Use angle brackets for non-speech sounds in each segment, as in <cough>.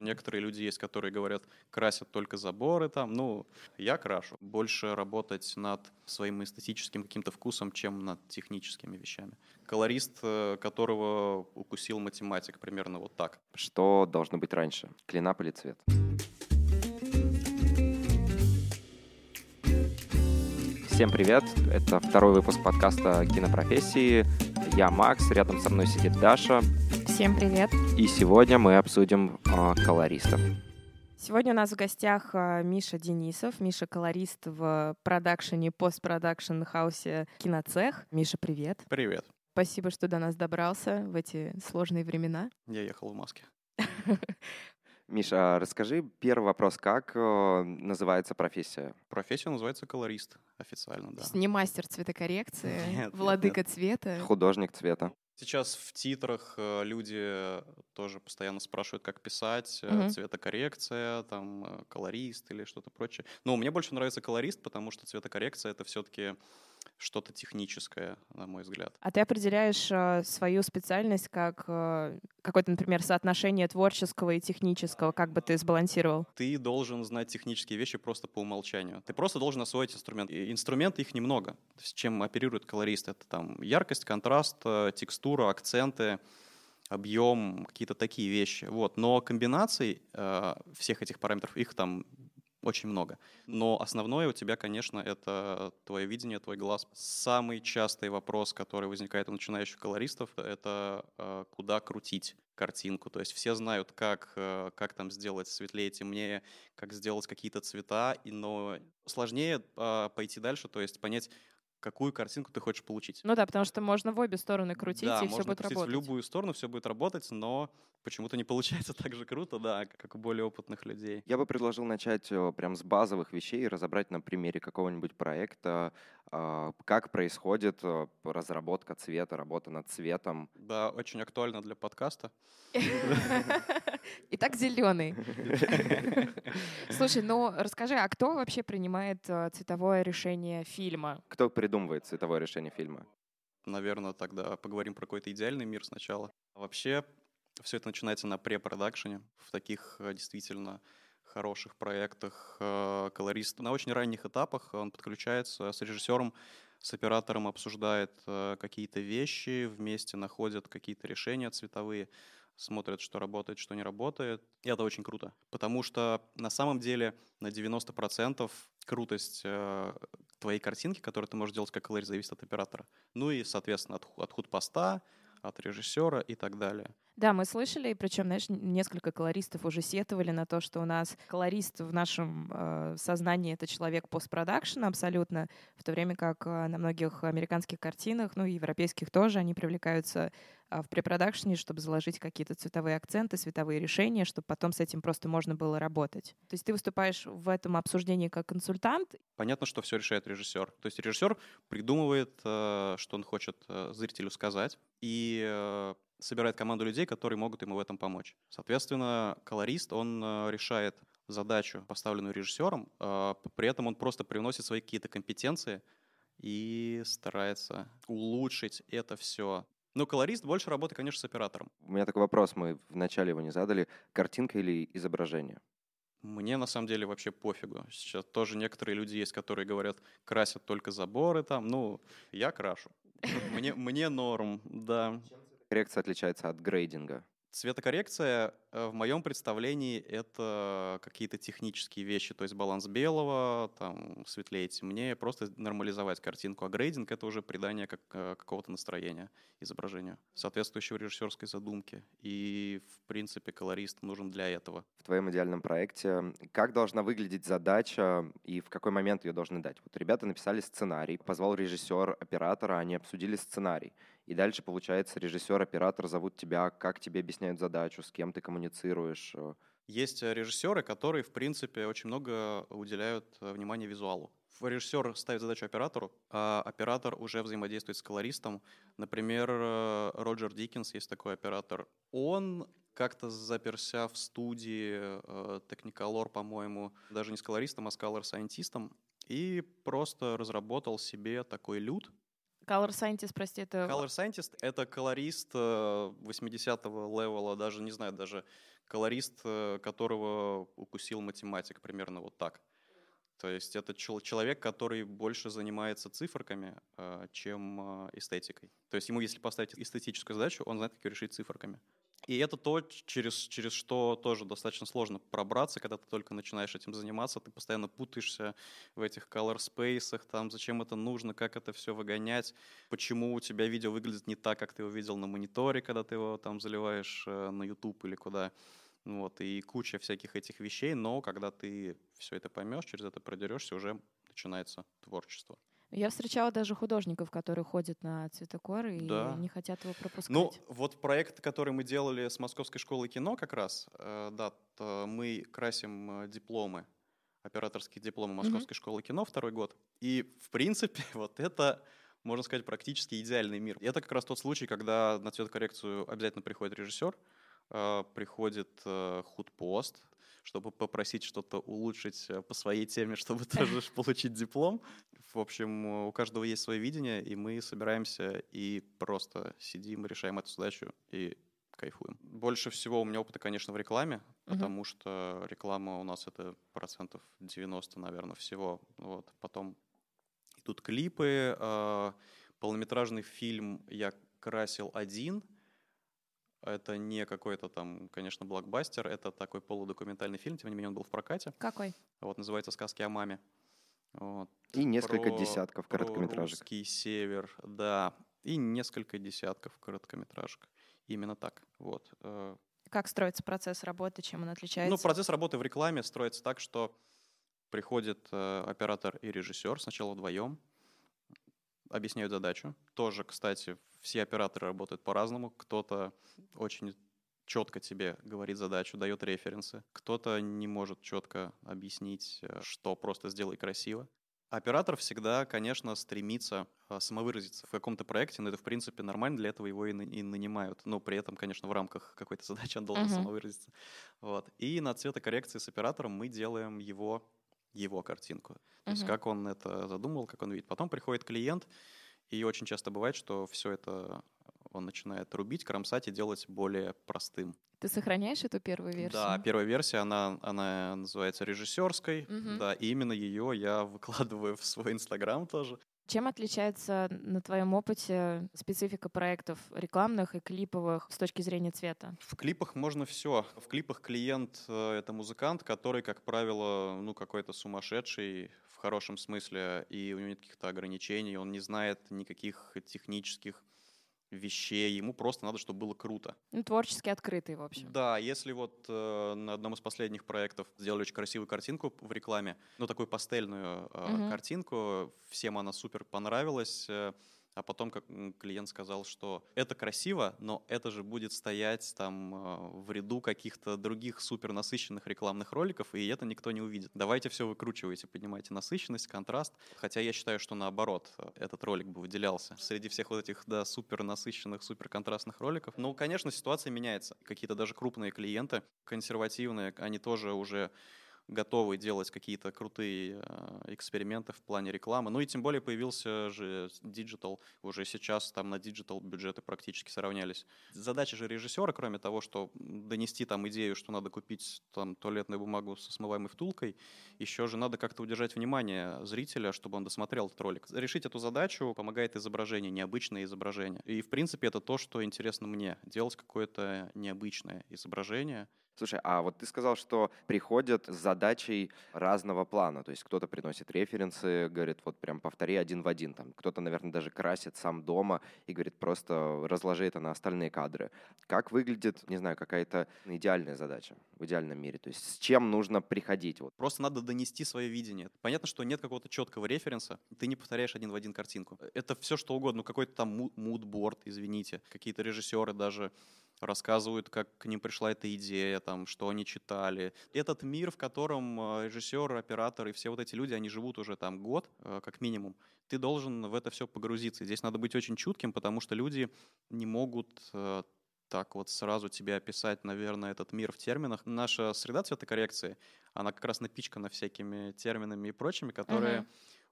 Некоторые люди есть, которые говорят, красят только заборы там. Ну, я крашу. Больше работать над своим эстетическим каким-то вкусом, чем над техническими вещами. Колорист, э, которого укусил математик, примерно вот так. Что должно быть раньше, клинап или цвет? Всем привет! Это второй выпуск подкаста «Кинопрофессии». Я Макс, рядом со мной сидит Даша. Всем привет. И сегодня мы обсудим э, колористов. Сегодня у нас в гостях э, Миша Денисов. Миша колорист в продакшене, постпродакшн хаусе «Киноцех». Миша, привет. Привет. Спасибо, что до нас добрался в эти сложные времена. Я ехал в маске. <laughs> Миша, расскажи первый вопрос. Как э, называется профессия? Профессия называется колорист официально, да. Не мастер цветокоррекции, нет, владыка нет, нет. цвета. Художник цвета. Сейчас в титрах э, люди тоже постоянно спрашивают, как писать, угу. цветокоррекция, там, э, колорист или что-то прочее. Но мне больше нравится колорист, потому что цветокоррекция — это все-таки что-то техническое, на мой взгляд. А ты определяешь э, свою специальность как э, какое-то, например, соотношение творческого и технического, как бы ты сбалансировал? Ты должен знать технические вещи просто по умолчанию. Ты просто должен освоить инструмент. И инструменты их немного. Есть, чем оперирует колорист, это там яркость, контраст, э, текстура, акценты объем, какие-то такие вещи. Вот. Но комбинаций э, всех этих параметров, их там очень много. Но основное у тебя, конечно, это твое видение, твой глаз. Самый частый вопрос, который возникает у начинающих колористов, это э, куда крутить картинку. То есть все знают, как, э, как там сделать светлее, темнее, как сделать какие-то цвета, но сложнее а, пойти дальше, то есть понять, какую картинку ты хочешь получить. Ну да, потому что можно в обе стороны крутить, да, и все будет работать. в любую сторону, все будет работать, но почему-то не <laughs> получается так же круто, да, как у более опытных людей. Я бы предложил начать э, прям с базовых вещей и разобрать на примере какого-нибудь проекта, а, как происходит э, разработка цвета, работа над цветом. Да, очень актуально для подкаста. <laughs> Итак, зеленый. <laughs> Слушай, ну расскажи, а кто вообще принимает э, цветовое решение фильма? Кто придумывает цветовое решение фильма? Наверное, тогда поговорим про какой-то идеальный мир сначала. Вообще, все это начинается на препродакшене, в таких э, действительно хороших проектах. Э, колорист на очень ранних этапах он подключается с режиссером, с оператором обсуждает какие-то вещи, вместе находят какие-то решения цветовые смотрят, что работает, что не работает. И это очень круто, потому что на самом деле на 90% крутость э, твоей картинки, которую ты можешь делать как колорит, зависит от оператора. Ну и, соответственно, от, от худпоста, от режиссера и так далее. Да, мы слышали, причем, знаешь, несколько колористов уже сетовали на то, что у нас колорист в нашем э, сознании это человек постпродакшена абсолютно, в то время как э, на многих американских картинах, ну и европейских тоже, они привлекаются э, в препродакшене, чтобы заложить какие-то цветовые акценты, цветовые решения, чтобы потом с этим просто можно было работать. То есть ты выступаешь в этом обсуждении как консультант. Понятно, что все решает режиссер. То есть режиссер придумывает, э, что он хочет э, зрителю сказать, и э, собирает команду людей, которые могут ему в этом помочь. Соответственно, колорист, он э, решает задачу, поставленную режиссером, э, при этом он просто привносит свои какие-то компетенции и старается улучшить это все. Но колорист больше работает, конечно, с оператором. У меня такой вопрос, мы вначале его не задали. Картинка или изображение? Мне на самом деле вообще пофигу. Сейчас тоже некоторые люди есть, которые говорят, красят только заборы там. Ну, я крашу. <laughs> Мне, мне норм, да коррекция отличается от грейдинга? Цветокоррекция э, в моем представлении это какие-то технические вещи, то есть баланс белого, там светлее, темнее, просто нормализовать картинку. А грейдинг это уже придание как, э, какого-то настроения изображению, соответствующего режиссерской задумке. И в принципе колорист нужен для этого. В твоем идеальном проекте как должна выглядеть задача и в какой момент ее должны дать? Вот ребята написали сценарий, позвал режиссер, оператора, они обсудили сценарий. И дальше, получается, режиссер, оператор зовут тебя, как тебе объясняют задачу, с кем ты коммуницируешь. Э. Есть э, режиссеры, которые, в принципе, очень много уделяют э, внимания визуалу. Режиссер ставит задачу оператору, а оператор уже взаимодействует с колористом. Например, Роджер Диккенс есть такой оператор. Он как-то заперся в студии Technicolor, по-моему, даже не с колористом, а с колор-сайентистом, и просто разработал себе такой люд, Color Scientist, прости, это... Color Scientist — это колорист 80-го э, левела, даже, не знаю, даже колорист, э, которого укусил математик, примерно вот так. То есть это человек, который больше занимается циферками, э, чем эстетикой. То есть ему, если поставить эстетическую задачу, он знает, как ее решить циферками. И это то, через, через что тоже достаточно сложно пробраться, когда ты только начинаешь этим заниматься, ты постоянно путаешься в этих color space, там, зачем это нужно, как это все выгонять, почему у тебя видео выглядит не так, как ты его видел на мониторе, когда ты его там заливаешь э, на YouTube или куда. Вот, и куча всяких этих вещей, но когда ты все это поймешь, через это продерешься, уже начинается творчество. Я встречала даже художников, которые ходят на цветокор и да. не хотят его пропускать. Ну, вот проект, который мы делали с Московской школой кино как раз, э, да, мы красим э, дипломы, операторские дипломы Московской mm-hmm. школы кино второй год. И, в принципе, <laughs> вот это можно сказать, практически идеальный мир. И это как раз тот случай, когда на цветокоррекцию обязательно приходит режиссер, э, приходит э, худпост, чтобы попросить что-то улучшить э, по своей теме, <laughs> чтобы тоже получить диплом. В общем, у каждого есть свое видение, и мы собираемся и просто сидим, решаем эту задачу и кайфуем. Больше всего у меня опыта, конечно, в рекламе, uh-huh. потому что реклама у нас это процентов 90, наверное, всего. Вот. Потом идут клипы. Э, полнометражный фильм я красил один — это не какой-то там, конечно, блокбастер, это такой полудокументальный фильм, тем не менее он был в прокате. Какой? Вот, называется «Сказки о маме». Вот. И несколько про, десятков короткометражек. Русский север, да. И несколько десятков короткометражек. Именно так. Вот. Э. Как строится процесс работы, чем он отличается? Ну, процесс работы в рекламе строится так, что приходит э, оператор и режиссер сначала вдвоем, объясняют задачу. Тоже, кстати, все операторы работают по-разному. Кто-то очень четко тебе говорит задачу, дает референсы. Кто-то не может четко объяснить, э, что просто сделай красиво. Оператор всегда, конечно, стремится э, самовыразиться в каком-то проекте, но это, в принципе, нормально, для этого его и, и нанимают. Но при этом, конечно, в рамках какой-то задачи он должен uh-huh. самовыразиться. Вот. И на цветокоррекции с оператором мы делаем его, его картинку. То uh-huh. есть как он это задумал, как он видит. Потом приходит клиент, и очень часто бывает, что все это он начинает рубить, кромсать и делать более простым. Ты сохраняешь эту первую версию? Да, первая версия, она, она называется режиссерской, угу. да, и именно ее я выкладываю в свой Инстаграм тоже. Чем отличается на твоем опыте специфика проектов рекламных и клиповых с точки зрения цвета? В клипах можно все. В клипах клиент э, — это музыкант, который, как правило, ну какой-то сумасшедший в хорошем смысле, и у него нет каких-то ограничений, он не знает никаких технических вещей, ему просто надо, чтобы было круто. Ну, творчески открытый, в общем. Да, если вот э, на одном из последних проектов сделали очень красивую картинку в рекламе, ну, такую пастельную э, угу. картинку, всем она супер понравилась, э, а потом как клиент сказал, что это красиво, но это же будет стоять там э, в ряду каких-то других супер насыщенных рекламных роликов, и это никто не увидит. Давайте все выкручивайте, поднимайте насыщенность, контраст. Хотя я считаю, что наоборот, этот ролик бы выделялся среди всех вот этих, да, супер насыщенных, супер контрастных роликов. Ну, конечно, ситуация меняется. Какие-то даже крупные клиенты, консервативные, они тоже уже готовы делать какие-то крутые э, эксперименты в плане рекламы. Ну и тем более появился же digital. Уже сейчас там на digital бюджеты практически сравнялись. Задача же режиссера, кроме того, что донести там идею, что надо купить там туалетную бумагу со смываемой втулкой, еще же надо как-то удержать внимание зрителя, чтобы он досмотрел этот ролик. Решить эту задачу помогает изображение, необычное изображение. И, в принципе, это то, что интересно мне. Делать какое-то необычное изображение, Слушай, а вот ты сказал, что приходят с задачей разного плана. То есть кто-то приносит референсы, говорит, вот прям повтори один в один. Там кто-то, наверное, даже красит сам дома и говорит, просто разложи это на остальные кадры. Как выглядит, не знаю, какая-то идеальная задача в идеальном мире? То есть с чем нужно приходить? Вот. Просто надо донести свое видение. Понятно, что нет какого-то четкого референса, ты не повторяешь один в один картинку. Это все что угодно, ну какой-то там мудборд, извините. Какие-то режиссеры даже рассказывают, как к ним пришла эта идея, там, что они читали. Этот мир, в котором э, режиссер, оператор и все вот эти люди, они живут уже там год, э, как минимум, ты должен в это все погрузиться. Здесь надо быть очень чутким, потому что люди не могут э, так вот сразу тебе описать, наверное, этот мир в терминах. Наша среда цветокоррекции, она как раз напичкана всякими терминами и прочими, которые... Uh-huh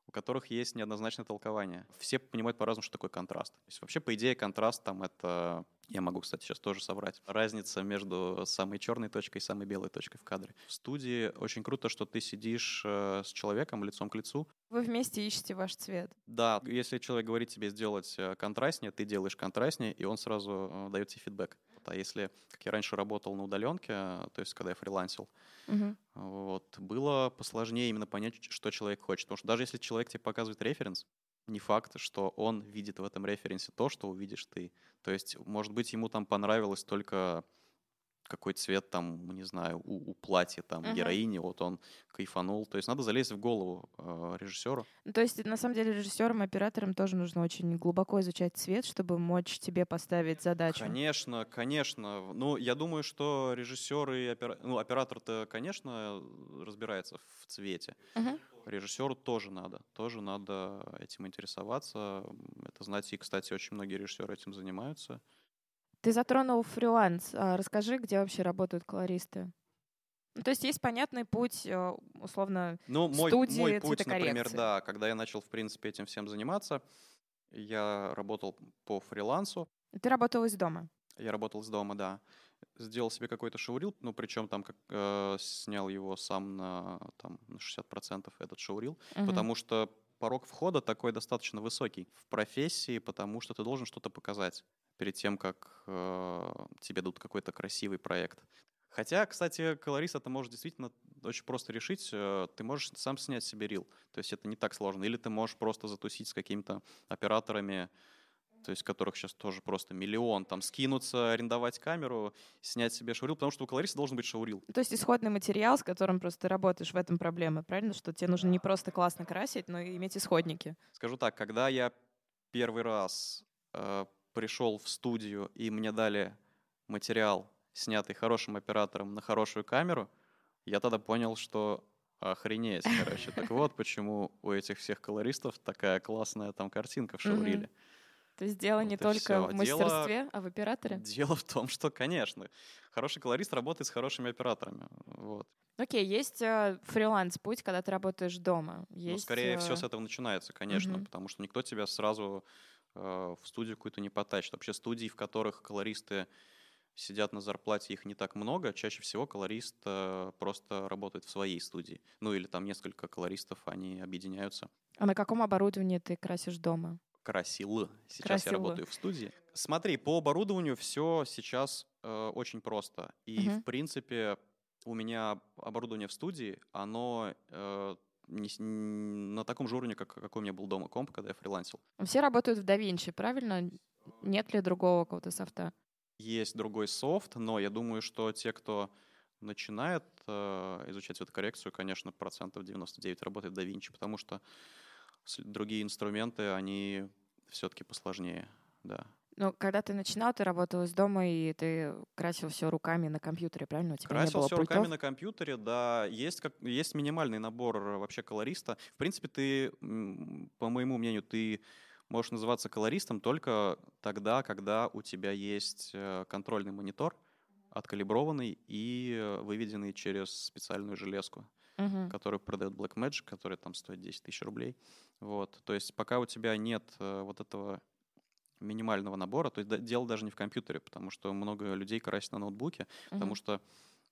у которых есть неоднозначное толкование. Все понимают по-разному, что такое контраст. То есть вообще, по идее, контраст там это Я могу, кстати, сейчас тоже соврать. Разница между самой черной точкой и самой белой точкой в кадре. В студии очень круто, что ты сидишь э, с человеком лицом к лицу. Вы вместе ищете ваш цвет. Да, если человек говорит тебе сделать э, контрастнее, ты делаешь контрастнее, и он сразу э, дает тебе фидбэк. А если, как я раньше работал на удаленке, то есть когда я фрилансил, Мгм. вот, было посложнее именно понять, что человек хочет. Потому что даже если человек тебе показывает референс, не факт, что он видит в этом референсе то, что увидишь ты. То есть, может быть, ему там понравилось только какой цвет там, не знаю, у, у платья там Мгм. героини, вот он кайфанул. То есть надо залезть в голову э, режиссеру. Ну, То есть, на самом деле, режиссерам и операторам тоже нужно очень глубоко изучать цвет, чтобы мочь тебе поставить задачу. Конечно, конечно. Ну, я думаю, что режиссер и опера- ну, оператор-то, конечно, разбирается в цвете. Мгм. Режиссеру тоже надо, тоже надо этим интересоваться, это знать. И, кстати, очень многие режиссеры этим занимаются. Ты затронул фриланс. А Расскажи, где вообще работают колористы. Ну, то есть есть понятный путь, э, условно, Ну, мой, Студии мой путь, например, да, когда я начал, в принципе, этим всем заниматься, я работал по фрилансу, ты работал из дома. я работал из дома, да, сделал себе какой-то шоурил, ну, причем там как, э, снял его сам на, там, на 60% этот шоурил, Мгм. потому что порог входа такой достаточно высокий в профессии, потому что ты должен что-то показать перед тем, как э, тебе дадут какой-то красивый проект. Хотя, кстати, колорист это может действительно очень просто решить. Э, Ты можешь сам снять себе рил. То есть это не так сложно. Или ты можешь просто затусить с какими-то операторами, то есть которых сейчас тоже просто миллион, там скинуться, арендовать камеру, снять себе шоурил, потому что у колориста должен быть шоурил. То есть исходный материал, с которым просто ты работаешь, в этом проблема, правильно? Что тебе нужно не просто классно красить, но и иметь исходники. Скажу так, когда я первый раз э, пришел в студию и мне дали материал, снятый хорошим оператором на хорошую камеру, я тогда понял, что охренеть, короче. Так вот, почему у этих всех колористов такая классная там картинка в шоуриле. То есть дело не Вот только в Дело- мастерстве, а в операторе. Дело в том, что, конечно, хороший колорист работает с хорошими операторами. Вот. Окей, есть э, фриланс-путь, когда ты работаешь дома. Ну, Есть, скорее э, всего, с этого начинается, конечно, потому что никто тебя сразу в студию какую-то не потащит. Вообще студии, в которых колористы сидят на зарплате, их не так много. Чаще всего колорист э, просто работает в своей студии. Ну или там несколько колористов, они объединяются. А на каком оборудовании ты красишь дома? Красил. Сейчас Красил. я работаю в студии. Смотри, по оборудованию все сейчас э, очень просто. И, Мгм. в принципе, у меня оборудование в студии, оно э, не на таком же уровне, как какой у меня был дома комп, когда я фрилансил. Все работают в DaVinci, правильно? Нет ли другого какого-то софта? Есть другой софт, но я думаю, что те, кто начинает э, изучать цветокоррекцию, конечно, процентов 99 работает в DaVinci, потому что другие инструменты, они все-таки посложнее, да. Ну, когда ты начинал, ты работал из дома, и ты красил все руками на компьютере, правильно? У тебя не Красил было все пультов? руками на компьютере, да. Есть, как, есть минимальный набор э, вообще колориста. В принципе, ты, по моему мнению, ты можешь называться колористом только тогда, когда у тебя есть э, контрольный монитор, откалиброванный и э, выведенный через специальную железку, Мгм. которую продает Blackmagic, которая там стоит 10 тысяч рублей. Вот. То есть пока у тебя нет э, вот этого минимального набора, то есть дело даже не в компьютере, потому что много людей красят на ноутбуке, потому Мгм. что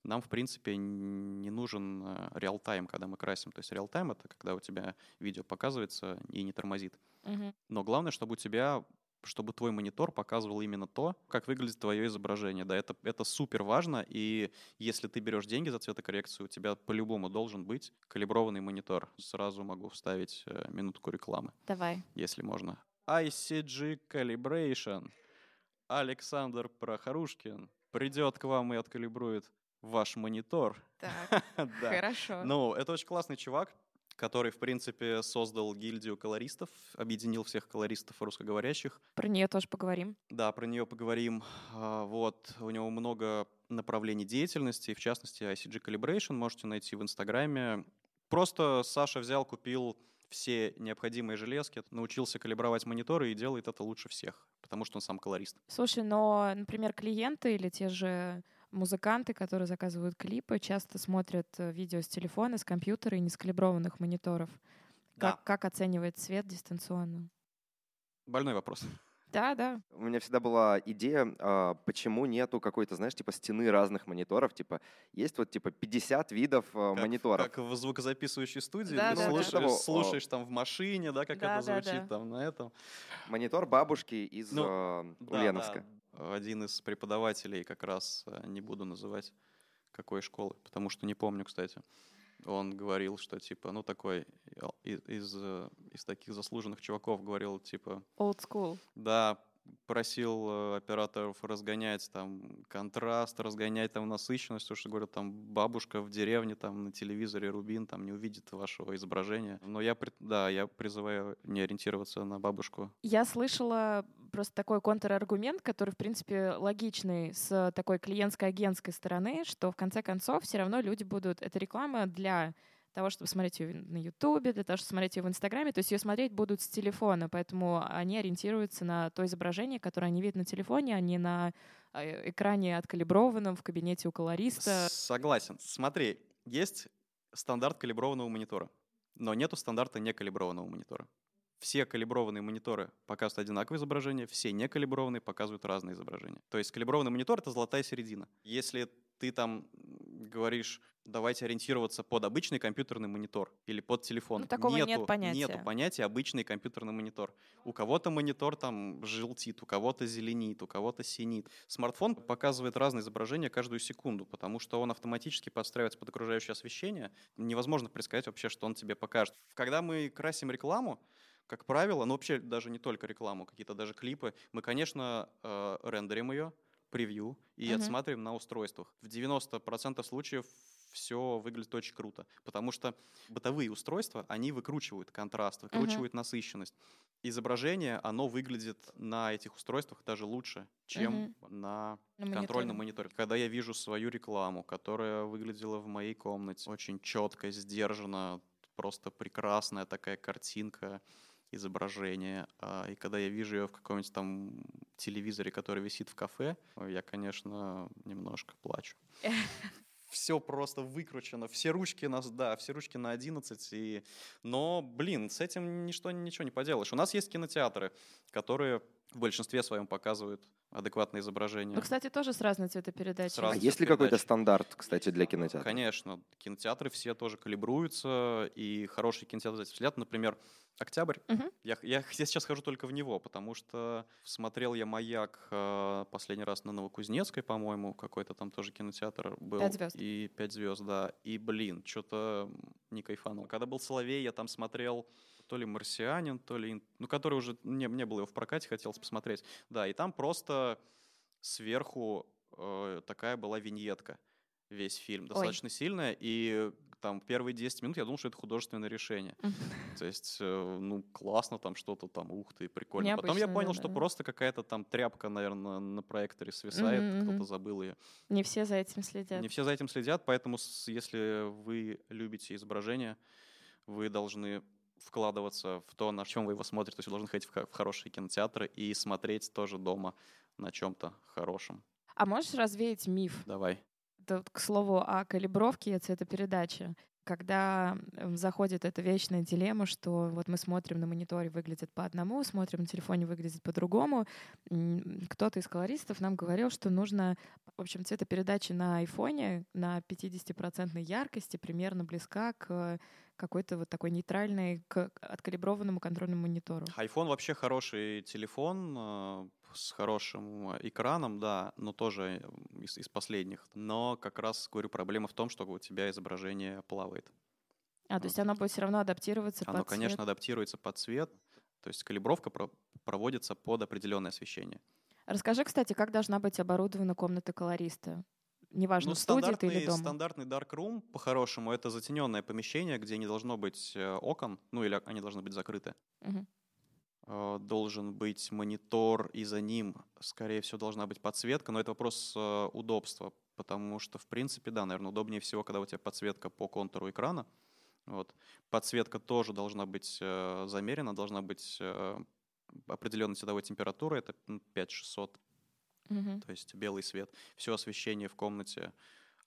нам, в принципе, не нужен э, реал-тайм, когда мы красим. То есть реал-тайм — это когда у тебя видео показывается и не тормозит. Мгм. Но главное, чтобы у тебя чтобы твой монитор показывал именно то, как выглядит твое изображение. Да, это, это супер важно, и если ты берешь деньги за цветокоррекцию, у тебя по-любому должен быть калиброванный монитор. Сразу могу вставить э, минутку рекламы, Давай. если можно. ICG Calibration. Александр Прохорушкин придет к вам и откалибрует ваш монитор. Так, <laughs> Да. хорошо. Ну, это очень классный чувак, который, в принципе, создал гильдию колористов, объединил всех колористов русскоговорящих. Про нее тоже поговорим. Да, про нее поговорим. А, Вот, у него много направлений деятельности, в частности, ICG Calibration можете найти в Инстаграме. Просто Саша взял, купил все необходимые железки, научился калибровать мониторы и делает это лучше всех, потому что он сам колорист. Слушай, но, например, клиенты или те же музыканты, которые заказывают клипы, часто смотрят э, видео с телефона, с компьютера и не с калиброванных мониторов. Как, как оценивает цвет дистанционно? Больной вопрос. Да, да. У меня всегда была идея, а, почему нету какой-то, знаешь, типа стены разных мониторов. Типа есть вот типа 50 видов а, Как, мониторов. как в звукозаписывающей студии, Да, ты да, да. слушаешь, Того, а, слушаешь там в машине, да, как Да, это да, звучит да. там на этом. Монитор бабушки из Ну, а, Да, Ульяновска. да. Один из преподавателей, как раз э, не буду называть какой школы, потому что не помню, кстати. Он говорил, что типа, ну такой э, из, из, э, из таких заслуженных чуваков говорил, типа, Old school. да, просил э, операторов разгонять там контраст, разгонять там насыщенность, потому что, говорю, там бабушка в деревне там на телевизоре Рубин там не увидит вашего изображения. Но я, да, я призываю не ориентироваться на бабушку. Я слышала просто такой контраргумент, который, в принципе, логичный с такой клиентско-агентской стороны, что в конце концов все равно люди будут... Это реклама для того, чтобы смотреть ее на Ютубе, для того, чтобы смотреть ее в Инстаграме. То есть ее смотреть будут с телефона, поэтому они ориентируются на то изображение, которое они видят на телефоне, а не на э, экране откалиброванном в кабинете у колориста. Согласен. Смотри, есть стандарт калиброванного монитора, но нету стандарта некалиброванного монитора. Все калиброванные мониторы показывают одинаковое изображение, все некалиброванные показывают разные изображения. То есть калиброванный монитор — это золотая середина. Если ты там говоришь, давайте ориентироваться под обычный компьютерный монитор или под телефон. Ну, такого нет нету, понятия. Нету понятия обычный компьютерный монитор. У кого-то монитор там желтит, у кого-то зеленит, у кого-то синит. Смартфон показывает разные изображения каждую секунду, потому что он автоматически подстраивается под окружающее освещение. Невозможно предсказать вообще, что он тебе покажет. Когда мы красим рекламу, как правило, ну вообще даже не только рекламу, какие-то даже клипы, мы, конечно, э, рендерим ее, превью и Мгм. отсматриваем на устройствах. В 90% случаев все выглядит очень круто, потому что бытовые устройства, они выкручивают контраст, выкручивают насыщенность. Изображение, оно выглядит на этих устройствах даже лучше, чем на На контрольном мониторе. Когда я вижу свою рекламу, которая выглядела в моей комнате очень четко, сдержанно, просто прекрасная такая картинка, изображение, а, и когда я вижу ее в каком-нибудь там телевизоре, который висит в кафе, я, конечно, немножко плачу. <laughs> Все просто выкручено, все ручки нас, да, все ручки на 11, и... но, блин, с этим ничто, ничего не поделаешь. У нас есть кинотеатры, которые в большинстве своем показывают адекватное изображение. Ну, кстати, тоже с разной цветопередачей. С А есть ли какой-то стандарт, кстати, для кинотеатра? Конечно, кинотеатры все тоже калибруются, и хорошие кинотеатры за этим следят. Например, «Октябрь». Мгм. Я, я, я сейчас хожу только в него, потому что смотрел я «Маяк» э, последний раз на Новокузнецкой, по-моему, какой-то там тоже кинотеатр был. «Пять звезд». И «Пять звезд», да. И, блин, что-то не кайфанул. Когда был «Соловей», я там смотрел то ли «Марсианин», то ли... Ну, который уже... Не, не было его в прокате, хотелось посмотреть. Да, и там просто сверху э, такая была виньетка весь фильм, достаточно сильная, и там первые 10 минут я думал, что это художественное решение. То есть, э, ну, классно там что-то там, ух ты, прикольно. Потом я Необычно, понял, да, что да. просто какая-то там тряпка, наверное, на проекторе свисает, Мгм, кто-то забыл ее. Не все за этим следят. Не все за этим следят, поэтому если вы любите изображение, вы должны вкладываться в то, на чем вы его смотрите. То есть вы должны ходить в хорошие кинотеатры и смотреть тоже дома на чем-то хорошем. А можешь развеять миф? Давай. Это к слову о калибровке и цветопередаче. Когда заходит эта вечная дилемма, что вот мы смотрим на мониторе, выглядит по одному, смотрим на телефоне, выглядит по-другому. Кто-то из колористов нам говорил, что нужно, в общем, цветопередача на айфоне на 50% яркости примерно близка к какой-то вот такой нейтральной, к откалиброванному контрольному монитору. iPhone вообще хороший телефон э, с хорошим э, экраном, да, но тоже из, из последних. Но как раз, говорю, проблема в том, что у тебя изображение плавает. А, то есть оно будет все равно адаптироваться Оно, под конечно, цвет. адаптируется под цвет, то есть калибровка про- проводится под определенное освещение. Расскажи, кстати, как должна быть оборудована комната колориста? Неважно, Ну, в студии ты стандартный, или дома. стандартный dark room, по-хорошему, это затененное помещение, где не должно быть э, окон, ну или они должны быть закрыты. Э, Должен быть монитор, и за ним, скорее всего, должна быть подсветка, но это вопрос э, удобства, потому что, в принципе, да, наверное, удобнее всего, когда у тебя подсветка по контуру экрана. Вот. Подсветка тоже должна быть э, замерена, должна быть определенной цветовой температуры, это м, 5600 Мгм. то есть белый свет. Все освещение в комнате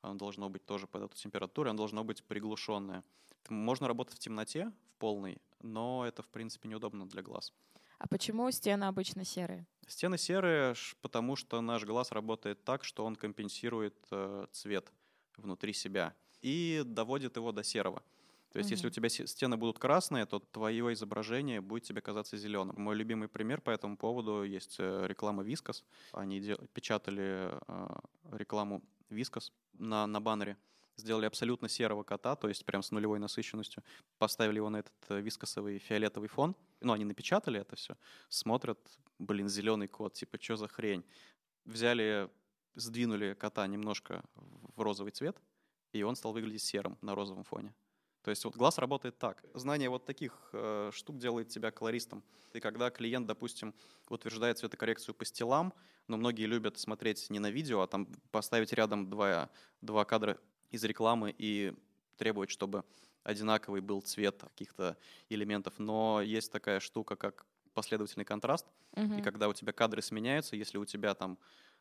оно должно быть тоже под эту температуру, оно должно быть приглушенное. Можно работать в темноте, в полной, но это, в принципе, неудобно для глаз. А почему стены обычно серые? Стены серые, потому что наш глаз работает так, что он компенсирует э, цвет внутри себя и доводит его до серого. То есть, mm-hmm. если у тебя стены будут красные, то твое изображение будет тебе казаться зеленым. Мой любимый пример по этому поводу есть э, реклама Вискас. Они дел- печатали э, рекламу Вискас на, на баннере сделали абсолютно серого кота, то есть прям с нулевой насыщенностью, поставили его на этот э, вискосовый фиолетовый фон, ну, они напечатали это все, смотрят, блин, зеленый кот, типа, что за хрень? Взяли, сдвинули кота немножко в розовый цвет, и он стал выглядеть серым на розовом фоне. То есть вот глаз работает так. Знание вот таких э, штук делает тебя колористом. И когда клиент, допустим, утверждает цветокоррекцию по стилам, но многие любят смотреть не на видео, а там поставить рядом два, два кадра из рекламы и требовать, чтобы одинаковый был цвет каких-то элементов. Но есть такая штука, как последовательный контраст. Uh-huh. И когда у тебя кадры сменяются, если у тебя там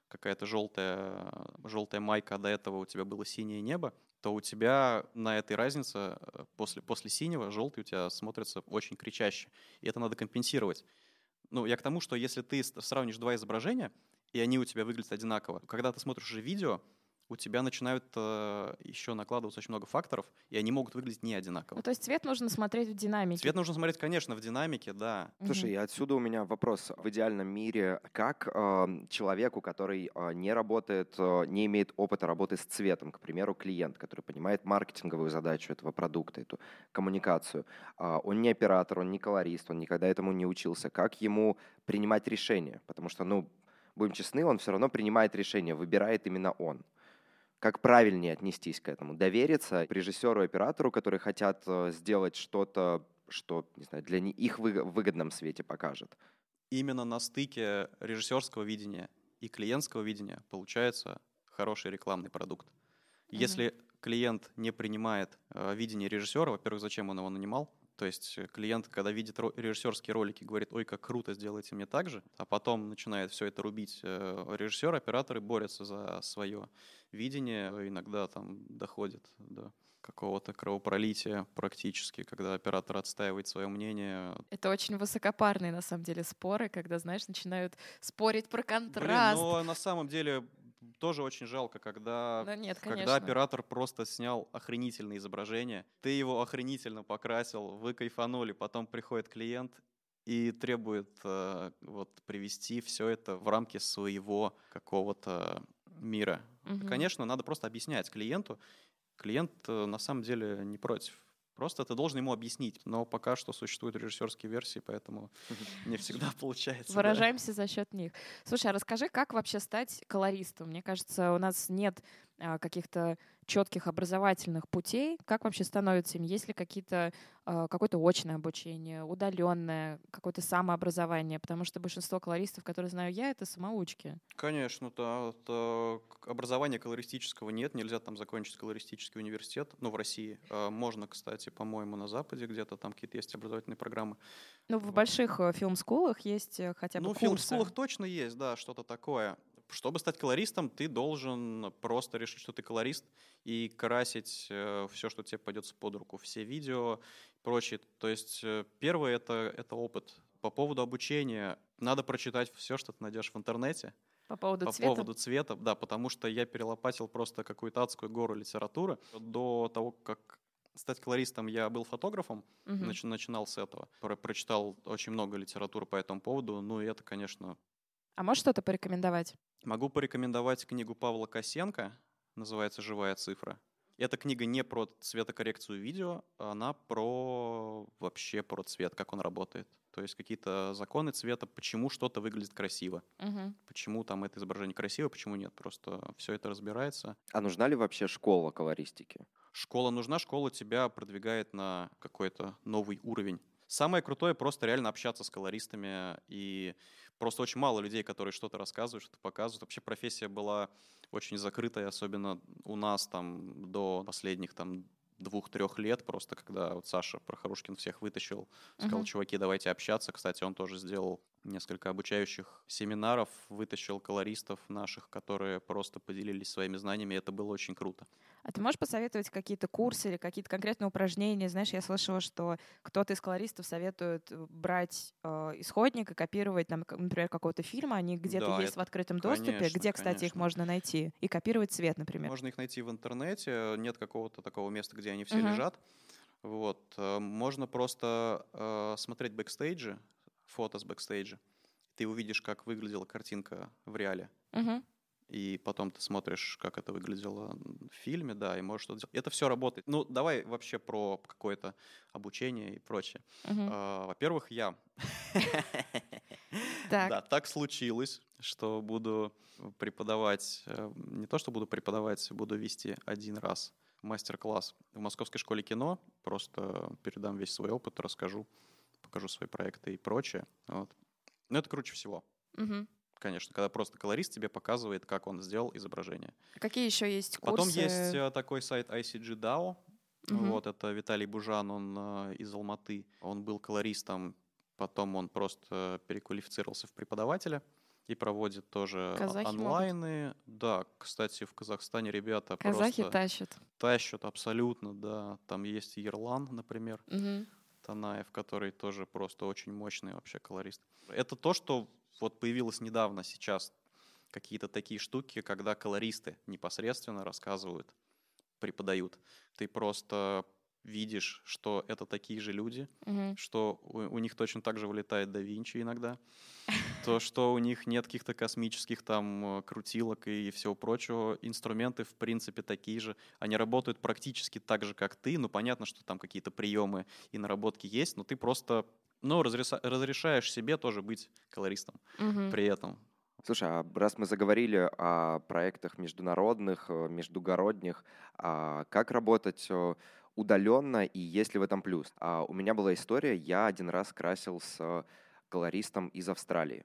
какая-то желтая, желтая майка, а до этого у тебя было синее небо, то у тебя на этой разнице э, после, после синего желтый у тебя смотрится очень кричаще. И это надо компенсировать. Ну, я к тому, что если ты сравнишь два изображения, и они у тебя выглядят одинаково, когда ты смотришь уже видео, у тебя начинают э, еще накладываться очень много факторов, и они могут выглядеть не одинаково. Ну, то есть цвет нужно смотреть в динамике. Цвет нужно смотреть, конечно, в динамике, да. Слушай, угу. отсюда у меня вопрос. В идеальном мире, как э, человеку, который э, не работает, э, не имеет опыта работы с цветом, к примеру, клиент, который понимает маркетинговую задачу этого продукта, эту коммуникацию, э, он не оператор, он не колорист, он никогда этому не учился, как ему принимать решения? Потому что, ну, будем честны, он все равно принимает решение, выбирает именно он как правильнее отнестись к этому? Довериться режиссеру и оператору, которые хотят э, сделать что-то, что, не знаю, для них в выгодном свете покажет? Именно на стыке режиссерского видения и клиентского видения получается хороший рекламный продукт. Mm-hmm. Если клиент не принимает э, видение режиссера, во-первых, зачем он его нанимал? То есть клиент, когда видит режиссерские ролики, говорит, ой, как круто, сделайте мне так же, а потом начинает все это рубить э, режиссер, операторы борются за свое видение, иногда там доходит до какого-то кровопролития практически, когда оператор отстаивает свое мнение. Это очень высокопарные, на самом деле, споры, когда, знаешь, начинают спорить про контраст. Блин, но на самом деле тоже очень жалко, когда, да нет, когда оператор просто снял охренительное изображение, ты его охренительно покрасил, вы кайфанули, потом приходит клиент и требует э, вот привести все это в рамки своего какого-то мира. Угу. Конечно, надо просто объяснять клиенту. Клиент э, на самом деле не против. Просто ты должен ему объяснить. Но пока что существуют режиссерские версии, поэтому не всегда <laughs> получается. Выражаемся за счет них. Слушай, а расскажи, как вообще стать колористом? Мне кажется, у нас нет каких-то четких образовательных путей, как вообще становится им, есть ли какие-то, а, какое-то очное обучение, удаленное, какое-то самообразование, потому что большинство колористов, которые знаю я, это самоучки. Конечно, да, это образования колористического нет, нельзя там закончить колористический университет, ну, в России. А, можно, кстати, по-моему, на Западе где-то там какие-то есть образовательные программы. Ну, в больших э, фильм-скулах есть э, хотя бы Ну, в фильм-скулах точно есть, да, что-то такое чтобы стать колористом, ты должен просто решить, что ты колорист, и красить э, все, что тебе пойдется под руку, все видео и прочее. То есть э, первое это, это опыт. По поводу обучения надо прочитать все, что ты найдешь в интернете. По поводу по цвета? По поводу цвета, да, потому что я перелопатил просто какую-то адскую гору литературы. До того, как стать колористом, я был фотографом, угу. нач, начинал с этого. Про, прочитал очень много литературы по этому поводу, ну и это, конечно... А можешь что-то порекомендовать? Могу порекомендовать книгу Павла Косенко, называется «Живая цифра». Эта книга не про цветокоррекцию видео, она про вообще про цвет, как он работает. То есть какие-то законы цвета, почему что-то выглядит красиво, угу. почему там это изображение красиво, почему нет. Просто все это разбирается. А нужна ли вообще школа колористики? Школа нужна, школа тебя продвигает на какой-то новый уровень. Самое крутое просто реально общаться с колористами и Просто очень мало людей, которые что-то рассказывают, что-то показывают. Вообще профессия была очень закрытая, особенно у нас там до последних там двух-трех лет, просто когда вот Саша Прохорушкин всех вытащил, сказал, uh-huh. чуваки, давайте общаться. Кстати, он тоже сделал несколько обучающих семинаров, вытащил колористов наших, которые просто поделились своими знаниями, это было очень круто. А ты можешь посоветовать какие-то курсы или какие-то конкретные упражнения? Знаешь, я слышала, что кто-то из колористов советует брать э, исходник и копировать, там, например, какого-то фильма, они где-то Да, есть это- в открытом доступе. конечно, Где, кстати, их конечно. можно найти? И копировать цвет, например. Можно их найти в интернете, нет какого-то такого места, где они все Мгм. лежат. Вот. э, Можно просто э, смотреть бэкстейджи, фото с бэкстейджа. Ты увидишь, как выглядела картинка в реале. Мгм. И потом ты смотришь, как это выглядело в фильме, да, и можешь что-то сделать. Это все работает. Ну, давай вообще про какое-то обучение и прочее. Мгм. А, Во-первых, я. Да, так случилось, что буду преподавать, э, не то, что буду преподавать, буду вести один раз мастер-класс в Московской школе кино. Просто передам весь свой опыт, расскажу, покажу свои проекты и прочее. Вот. Но это круче всего, Мгм. конечно, когда просто колорист тебе показывает, как он сделал изображение. А Какие еще есть курсы? Потом есть э, такой сайт ICG DAO. Мгм. Вот, это Виталий Бужан, он э, из Алматы. Он был колористом, потом он просто переквалифицировался в преподавателя и проводит тоже Казахи могут. онлайны. Да, кстати, в Казахстане ребята Казахи просто тащат. тащат абсолютно, да. Там есть Ерлан, например, Мгм. Танаев, который тоже просто очень мощный вообще колорист. Это то, что вот появилось недавно сейчас, какие-то такие штуки, когда колористы непосредственно рассказывают, преподают. Ты просто видишь, что это такие же люди, Мгм. что у, у них точно так же вылетает да Винчи иногда, то, что у них нет каких-то космических там э, крутилок и всего прочего. Инструменты, в принципе, такие же. Они работают практически так же, как ты. Ну, понятно, что там какие-то приемы и наработки есть, но ты просто, ну, разрешаешь себе тоже быть колористом Мгм. при этом. Слушай, а раз мы заговорили о проектах международных, э, междугородних, а как работать э, удаленно и есть ли в этом плюс? А У меня была история, я один раз красил с колористом из Австралии.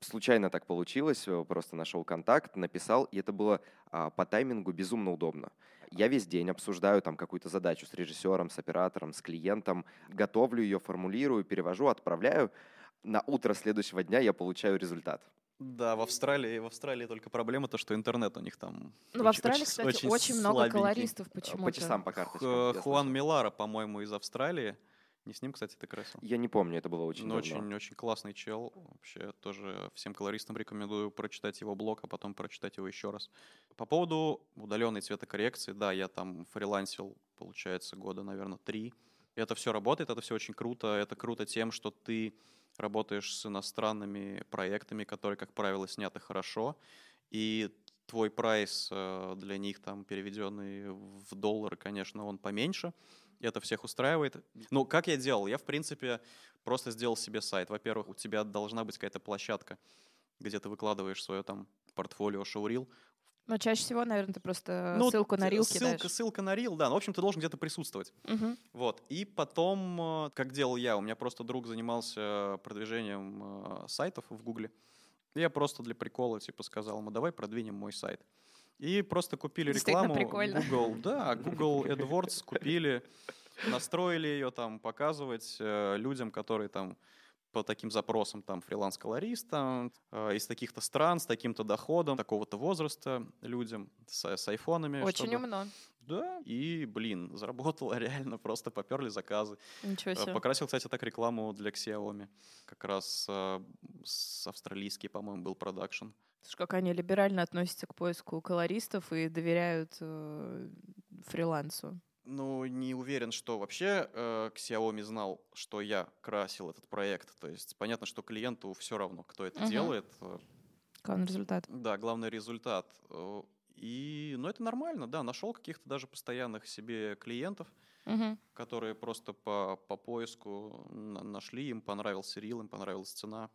Случайно так получилось, э, просто нашел контакт, написал, и это было а, по таймингу безумно удобно. Я весь день обсуждаю там какую-то задачу с режиссером, с оператором, с клиентом, готовлю ее, формулирую, перевожу, отправляю. На утро следующего дня я получаю результат. Да, в Австралии, в Австралии только проблема то, что интернет у них там Ну, в Австралии, очень- кстати, очень очень, много колористов Э, почему-то. По часам, по карточкам. Хуан. Милара, по-моему, из Австралии. Не с ним, кстати, ты красил. Я не помню, это было очень Ну, давно. очень, очень классный чел. Вообще тоже всем колористам рекомендую прочитать его блог, а потом прочитать его еще раз. По поводу удаленной цветокоррекции, да, я там фрилансил, получается, года, наверное, три. Это все работает, это все очень круто. Это круто тем, что ты работаешь с иностранными проектами, которые, как правило, сняты хорошо, и твой прайс э, для них там переведенный в доллары, конечно, он поменьше. Это всех устраивает. Ну, как я делал? Я, в принципе, просто сделал себе сайт. Во-первых, у тебя должна быть какая-то площадка, где ты выкладываешь свое там портфолио, шоурил. Но чаще всего, наверное, ты просто Ну, ссылку на рил ссылка, кидаешь. ссылка на рил, да. Ну, в общем, ты должен где-то присутствовать. Мгм. Вот. И потом, э, как делал я, у меня просто друг занимался продвижением э, сайтов в Гугле. Я просто для прикола типа сказал ему, давай продвинем мой сайт. И просто купили рекламу. Google, да, <laughs> Google AdWords купили, настроили ее там показывать э, людям, которые там по таким запросам, там, фриланс-колориста, э, из таких-то стран, с таким-то доходом, такого-то возраста людям, с, с айфонами. Очень чтобы- умно. Да, и, блин, <laughs> заработало реально, просто поперли заказы. Ничего Э, себе. Покрасил, кстати, так рекламу для Xiaomi. Как раз э, с австралийский, по-моему, был продакшн. Слушай, как они либерально относятся к поиску колористов и доверяют э, фрилансу. Ну, не уверен, что вообще э, Xiaomi знал, что я красил этот проект. То есть понятно, что клиенту все равно, кто это Мгм. делает. Главный результат. Да, главный результат. Э, И, ну, это нормально, да. Нашел каких-то даже постоянных себе клиентов, Мгм. которые просто по, по поиску на- нашли, им понравился рил, им понравилась цена.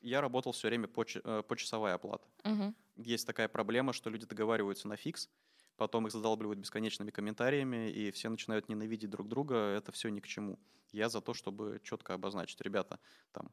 Я работал все время по, ч- э, почасовая оплата. Мгм. Есть такая проблема, что люди договариваются на фикс, потом их задалбливают бесконечными комментариями, и все начинают ненавидеть друг друга. Это все ни к чему. Я за то, чтобы четко обозначить, ребята, там,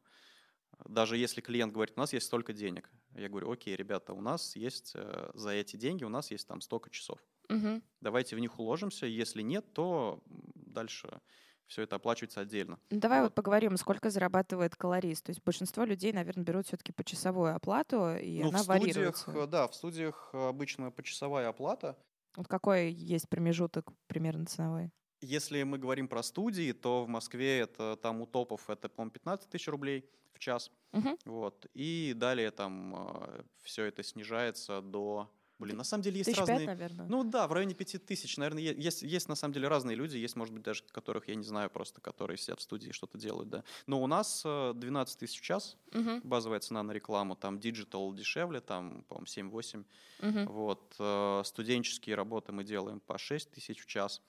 даже если клиент говорит, у нас есть столько денег, я говорю, окей, ребята, у нас есть э, за эти деньги, у нас есть там столько часов. Мгм. Давайте в них уложимся, если нет, то дальше все это оплачивается отдельно. Ну, давай вот. Вот. поговорим, сколько зарабатывает колорист. То есть большинство людей, наверное, берут все-таки почасовую оплату, и ну, она в студиях, варьируется. э, да, в студиях э, обычно почасовая оплата. Вот какой есть промежуток примерно ценовой? Если мы говорим про студии, то в Москве это там у топов это, по-моему, 15 тысяч рублей в час. Мгм. Вот. И далее там все это снижается до... Блин, на самом деле есть Тысяч пять, разные... наверное. Ну да, в районе пяти тысяч, наверное, есть, есть на самом деле разные люди, есть, может быть, даже которых я не знаю просто, которые сидят в студии и что-то делают, да. Но у нас э, 12 тысяч в час, Мгм, базовая цена на рекламу, там digital дешевле, там, по-моему, 7-8. мгм. Вот, э, студенческие работы мы делаем по 6 тысяч в час,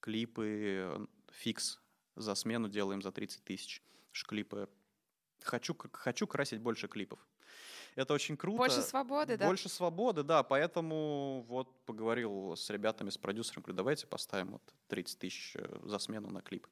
клипы э, фикс за смену делаем за 30 тысяч. Клипы. Хочу, хочу красить больше клипов. Это очень круто. Больше свободы, да? Больше свободы, да, поэтому вот поговорил с ребятами, с продюсером, говорю, давайте поставим вот 30 тысяч э, за смену на клип.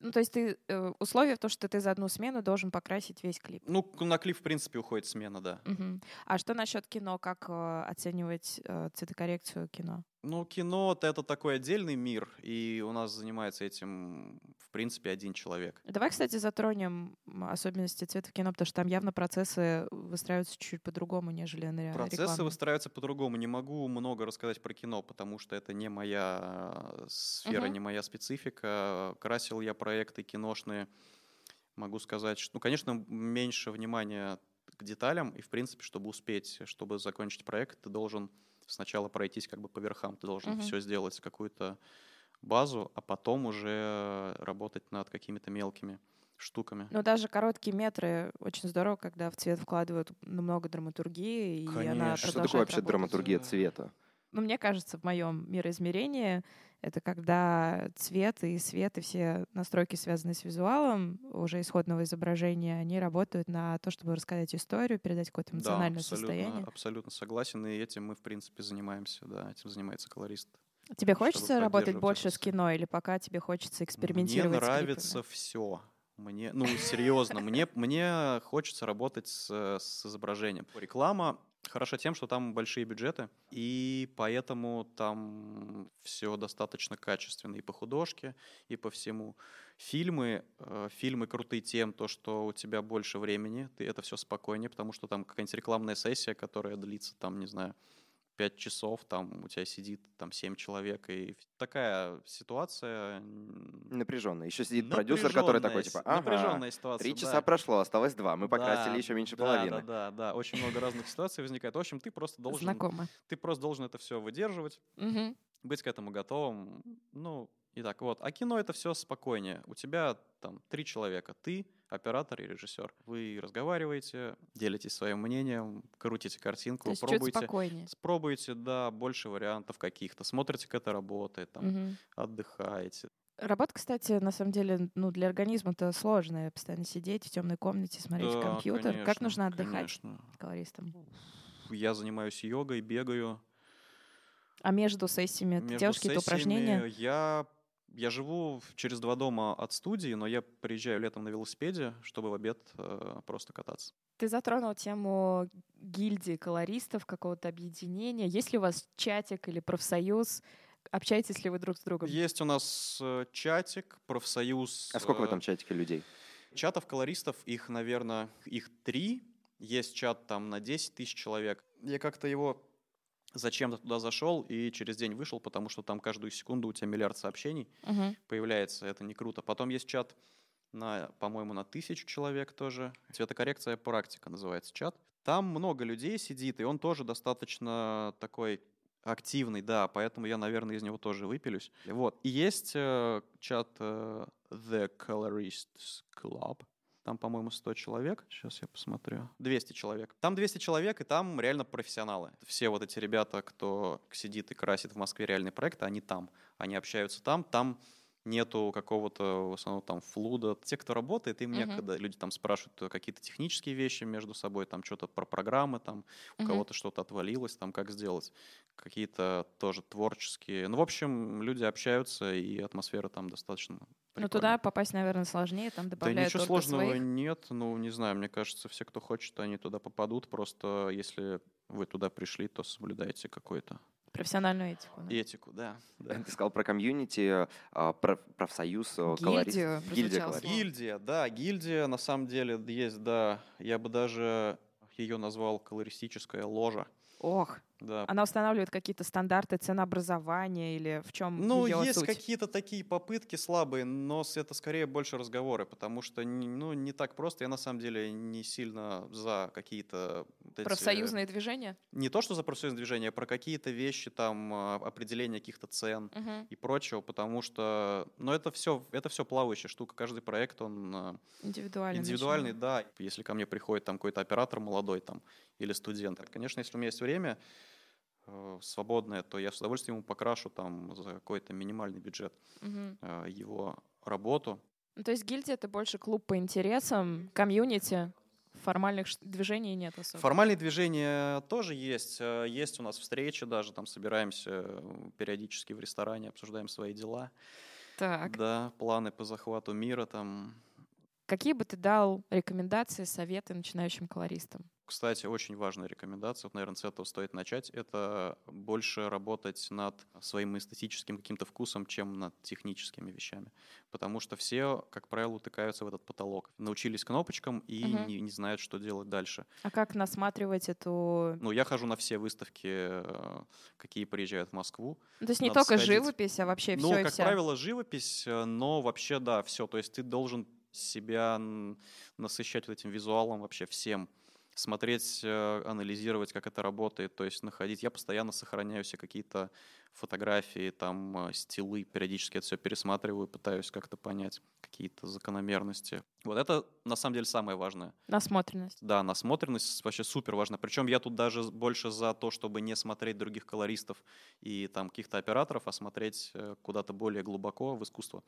Ну, то есть ты э, условие в том, что ты за одну смену должен покрасить весь клип. Ну, на клип, в принципе, уходит смена, да. Мгм. А что насчет кино? Как э, оценивать э, цветокоррекцию кино? Ну, кино это такой отдельный мир, и у нас занимается этим, в принципе, один человек. Давай, кстати, затронем особенности цвета в кино, потому что там явно процессы выстраиваются чуть-чуть по-другому, нежели на Процессы выстраиваются по-другому. Не могу много рассказать про кино, потому что это не моя э, сфера, Мгм. не моя специфика. Красил я проекты киношные. Могу сказать, что, ну, конечно, меньше внимания к деталям, и, в принципе, чтобы успеть, чтобы закончить проект, ты должен сначала пройтись как бы по верхам, ты должен Мгм. все сделать, какую-то базу, а потом уже работать над какими-то мелкими штуками. Но даже короткие метры очень здорово, когда в цвет вкладывают ну, много драматургии, и она Конечно. Что такое вообще работать. драматургия цвета? Ну, мне кажется, в моем мироизмерении это когда цвет и свет и все настройки, связанные с визуалом уже исходного изображения, они работают на то, чтобы рассказать историю, передать какое-то эмоциональное да, абсолютно, состояние. абсолютно согласен, и этим мы, в принципе, занимаемся, да, этим занимается колорист. Тебе хочется работать больше с кино или пока тебе хочется экспериментировать Мне нравится все. Мне, ну, серьезно, мне, мне хочется работать с, с изображением. Реклама хороша тем, что там большие бюджеты, и поэтому там все достаточно качественно и по художке, и по всему. Фильмы, э, фильмы крутые тем, то, что у тебя больше времени, ты это все спокойнее, потому что там какая-нибудь рекламная сессия, которая длится, там, не знаю, пять часов, там у тебя сидит там семь человек, и такая ситуация м, Напряженно. Еще сидит продюсер, который такой, Напряженная типа, ага, напряженная ситуация. три да. часа прошло, осталось два. Мы Да, покрасили еще меньше да, половины. Да, да, да, очень много разных ситуаций возникает. В общем, ты просто должен, Знакомо. ты просто должен это все выдерживать, быть к этому готовым. Ну, и так вот. А кино это все спокойнее. У тебя там три человека. Ты, оператор и режиссер. Вы разговариваете, делитесь своим мнением, крутите картинку, То есть чуть пробуйте. спокойнее. Пробуйте, да, больше вариантов каких-то. Смотрите, как это работает, там, Мгм. отдыхаете. Работа, кстати, на самом деле, ну, для организма-то сложная. Постоянно сидеть в темной комнате, смотреть Да, компьютер. как конечно, нужно отдыхать конечно. колористам? Я занимаюсь йогой, бегаю. А между сессиями ты Между делаешь какие-то упражнения? Я, я живу через два дома от студии, но я приезжаю летом на велосипеде, чтобы в обед э, просто кататься. Ты затронул тему гильдии колористов, какого-то объединения. Есть ли у вас чатик или профсоюз? Общаетесь ли вы друг с другом? Есть у нас э, чатик, профсоюз. А сколько в э, этом чатике людей? Чатов колористов, их, наверное, их три. Есть чат там на 10 тысяч человек. Я как-то его зачем-то туда зашел и через день вышел, потому что там каждую секунду у тебя миллиард сообщений. Мгм. появляется, это не круто. Потом есть чат на, по-моему, на тысячу человек тоже. Цветокоррекция практика называется чат. Там много людей сидит, и он тоже достаточно такой активный, да, поэтому я, наверное, из него тоже выпилюсь. Вот. И есть э, чат э, The Colorists Club. Там, по-моему, 100 человек. Сейчас я посмотрю. 200 человек. Там 200 человек, и там реально профессионалы. Все вот эти ребята, кто сидит и красит в Москве реальные проекты, они там. Они общаются там. Там нету какого-то, в основном, там, флуда. Те, кто работает, им некогда. Люди там спрашивают э, какие-то технические вещи между собой, там, что-то про программы, там, у Мгм. кого-то что-то отвалилось, там, как сделать. Какие-то тоже творческие. Ну, в общем, люди общаются, и атмосфера там достаточно Ну, прикольная. туда попасть, наверное, сложнее. Там Да добавляют ничего только сложного своих. нет. Ну, не знаю, мне кажется, все, кто хочет, они туда попадут. Просто если вы туда пришли, то соблюдайте какой-то Профессиональную этику. Да? Этику, да. да. Ты сказал про комьюнити, а, про профсоюз э, Гильдия слово. Гильдия, да, гильдия на самом деле есть, да. Я бы даже ее назвал колористическая ложа. Ох, Да. она устанавливает какие-то стандарты ценообразования или в чем Ну, есть суть? какие-то такие попытки слабые, но это скорее больше разговоры, потому что ну, не так просто. Я на самом деле не сильно за какие-то... вот эти- Профсоюзные движения? Не то, что за профсоюзное движение, а про какие-то вещи, там, а, определение каких-то цен Мгм. и прочего, потому что, ну, это все, это все плавающая штука. Каждый проект, он а, Индивидуальный. индивидуальный, начинает. да. Если ко мне приходит там какой-то оператор молодой там или студент, конечно, если у меня есть время свободное, то я с удовольствием ему покрашу там за какой-то минимальный бюджет э, его работу. Ну, то есть гильдия — это больше клуб по интересам, комьюнити, формальных движений нет особо. Формальные движения тоже есть. Э, Есть у нас встречи даже, там собираемся э, периодически в ресторане, обсуждаем свои дела. Так, Да, планы по захвату мира там. какие бы ты дал рекомендации, советы начинающим колористам? Кстати, очень важная рекомендация, вот, наверное, с этого стоит начать, это больше работать над своим эстетическим каким-то вкусом, чем над техническими вещами. Потому что все, как правило, утыкаются в этот потолок. Научились кнопочкам и Мгм. не, не знают, что делать дальше. А как насматривать эту... Ну, я хожу на все выставки, э, какие приезжают в Москву. Ну, то есть не надо только сходить. живопись, а вообще ну, все и как вся. правило, живопись, э, но вообще, да, все. То есть ты должен себя насыщать вот этим визуалом вообще всем смотреть, э, анализировать, как это работает, то есть находить. Я постоянно сохраняю себе какие-то фотографии, там, э, стилы, периодически это все пересматриваю, пытаюсь как-то понять какие-то закономерности. Вот это, на самом деле, самое важное. Насмотренность. Да, насмотренность вообще супер важна. Причем я тут даже больше за то, чтобы не смотреть других колористов и там каких-то операторов, а смотреть э, куда-то более глубоко в искусство.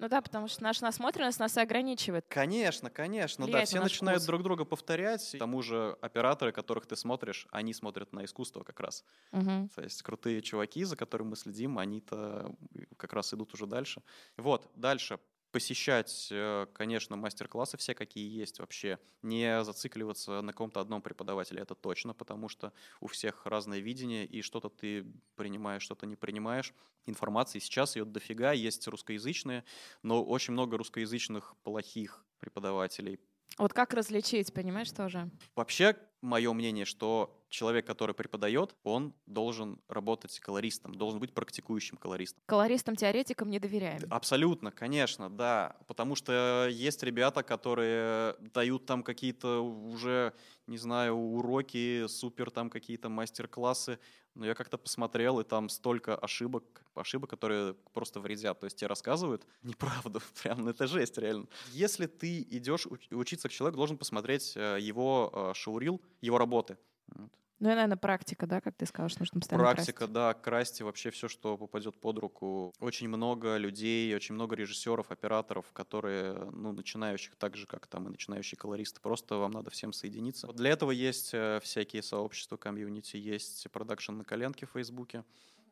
Ну да, потому что наша насмотренность нас и ограничивает. Конечно, конечно, да. Влияет на Все наш начинают вкус. друг друга повторять. К тому же операторы, которых ты смотришь, они смотрят на искусство как раз. Мгм. То есть крутые чуваки, за которыми мы следим, они-то как раз идут уже дальше. Вот, дальше. Посещать, э, конечно, мастер-классы все, какие есть вообще. Не зацикливаться на каком-то одном преподавателе, это точно, потому что у всех разное видение, и что-то ты принимаешь, что-то не принимаешь. Информации сейчас ее дофига, есть русскоязычные, но очень много русскоязычных плохих преподавателей. Вот как различить, понимаешь, тоже? Вообще, мое мнение, что человек, который преподает, он должен работать колористом, должен быть практикующим колористом. Колористам-теоретикам не доверяем. Абсолютно, конечно, да. Потому что есть ребята, которые дают там какие-то уже, не знаю, уроки, супер там какие-то мастер-классы. Но я как-то посмотрел, и там столько ошибок, ошибок, которые просто вредят. То есть тебе рассказывают <laughs> неправду. <laughs> Прям, ну это жесть, реально. Если ты идешь уч- учиться к человеку, должен посмотреть э, его э, шоурил, его работы. Вот. Ну и, наверное, практика, да, как ты сказал, что нужно постоянно Практика, красить. да, красьте вообще все, что попадет под руку. Очень много людей, очень много режиссеров, операторов, которые, ну, начинающих так же, как там и начинающие колористы. Просто вам надо всем соединиться. Вот для этого есть э, всякие сообщества, комьюнити, есть продакшн на коленке в Фейсбуке,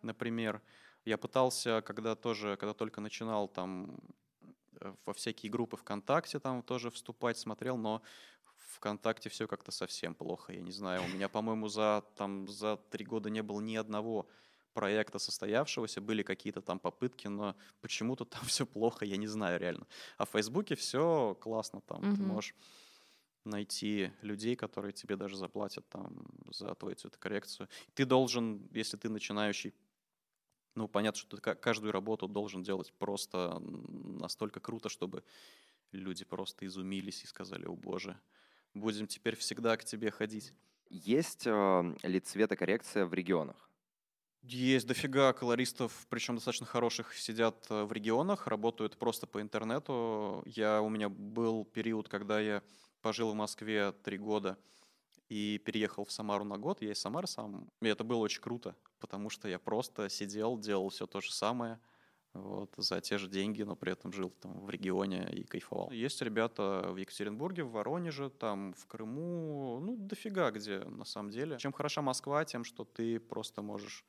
например. Я пытался, когда тоже, когда только начинал там э, во всякие группы ВКонтакте там тоже вступать, смотрел, но ВКонтакте все как-то совсем плохо. Я не знаю, у меня, по-моему, за, там, за три года не было ни одного проекта состоявшегося, были какие-то там попытки, но почему-то там <laughs> все плохо, я не знаю реально. А в Фейсбуке все классно, там ты Мгм. можешь найти людей, которые тебе даже заплатят там за твою цветокоррекцию. Ты должен, если ты начинающий, ну, понятно, что ты ка- каждую работу должен делать просто настолько круто, чтобы люди просто изумились и сказали, о боже, будем теперь всегда к тебе ходить. Есть э, ли цветокоррекция в регионах? Есть дофига колористов, причем достаточно хороших, сидят э, в регионах, работают просто по интернету. Я, у меня был период, когда я пожил в Москве три года и переехал в Самару на год. Я из Самары сам. И это было очень круто, потому что я просто сидел, делал все то же самое вот, за те же деньги, но при этом жил там в регионе и кайфовал. Есть ребята в Екатеринбурге, в Воронеже, там в Крыму, ну, дофига где, на самом деле. Чем хороша Москва, тем, что ты просто можешь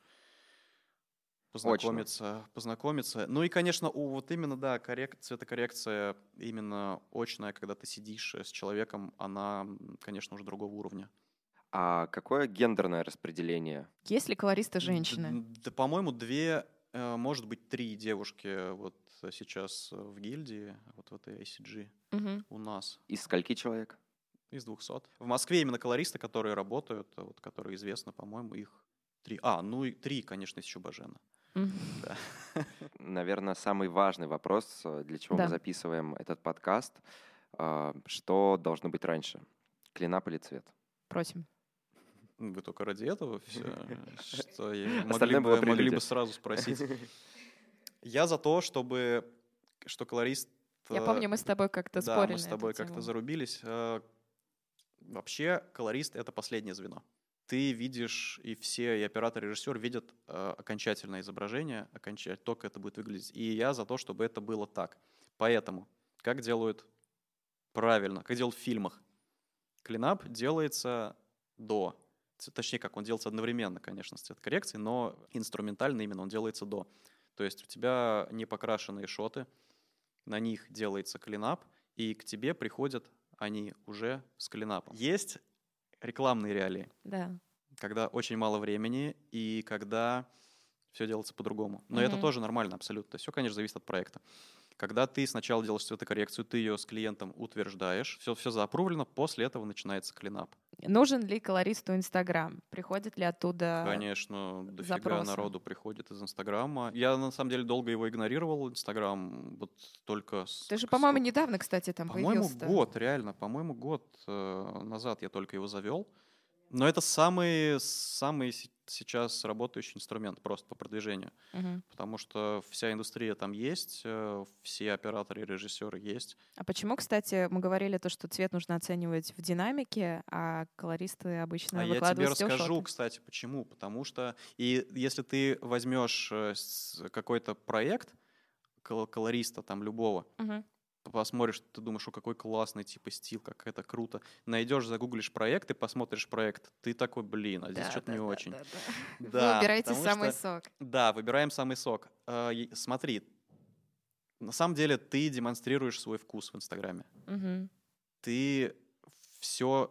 познакомиться, познакомиться. Ну и, конечно, у вот именно, да, коррек... цветокоррекция именно очная, когда ты сидишь э, с человеком, она, конечно, уже другого уровня. А какое гендерное распределение? Есть ли колористы женщины? Да, да, по-моему, две, может быть, три девушки вот сейчас в гильдии, вот в этой ICG Мгм. у нас. Из скольки человек? Из 200. В Москве именно колористы, которые работают, а вот, которые известны, по-моему, их три. А, ну и три, конечно, есть еще Бажена. Мгм. <laughs> Наверное, самый важный вопрос, э, для чего Да. мы записываем этот подкаст. А, Что должно быть раньше? Клинап или цвет? Просим. Ну, Вы только ради этого все, <laughs> что могли бы, сразу спросить. <laughs> Я за то, чтобы, что колорист... Я э, помню, мы с тобой как-то Да, спорили мы с тобой как-то зарубились. Э, Вообще, колорист — это последнее звено. Ты видишь, и все, и оператор, и режиссер видят э, окончательное изображение, оконча- то, как это будет выглядеть. И я за то, чтобы это было так. Поэтому, как делают правильно, как делают в фильмах. Клинап делается до. Точнее, как он делается одновременно, конечно, с цветокоррекцией, но инструментально именно он делается до. То есть у тебя не покрашенные шоты, на них делается клинап, и к тебе приходят они уже с клинапом. Есть рекламные реалии, Да. когда очень мало времени и когда все делается по-другому. Но это Мгм. тоже нормально абсолютно. Все, конечно, зависит от проекта. Когда ты сначала делаешь цветокоррекцию, ты ее с клиентом утверждаешь, все, все заапрувлено, после этого начинается клинап. Нужен ли колористу Инстаграм? Приходит ли оттуда... Конечно, дофига запросы. народу приходит из Инстаграма. Я, на самом деле, долго его игнорировал, Инстаграм, вот только... с- Ты же, по-моему, недавно, кстати, там По-моему, появился. год, реально, по-моему, год э, назад я только его завел. Но это самый, самый се- сейчас работающий инструмент просто по продвижению. Мгм. Потому что вся индустрия там есть, э, все операторы и режиссеры есть. А почему, кстати, мы говорили то, что цвет нужно оценивать в динамике, а колористы обычно А я тебе выкладывают расскажу, стилшоты? кстати, почему. Потому что и если ты возьмешь э, какой-то проект кол- колориста там любого, Мгм. Посмотришь, ты думаешь, о, какой классный типа стиль, как это круто. Найдешь, загуглишь проект и посмотришь проект, ты такой, блин, а здесь Да, что-то да, не да, очень. да, да. Да, Вы выбираете потому самый что- сок. Да, выбираем самый сок. И Смотри, на самом деле ты демонстрируешь свой вкус в Инстаграме. Мгм. Ты все,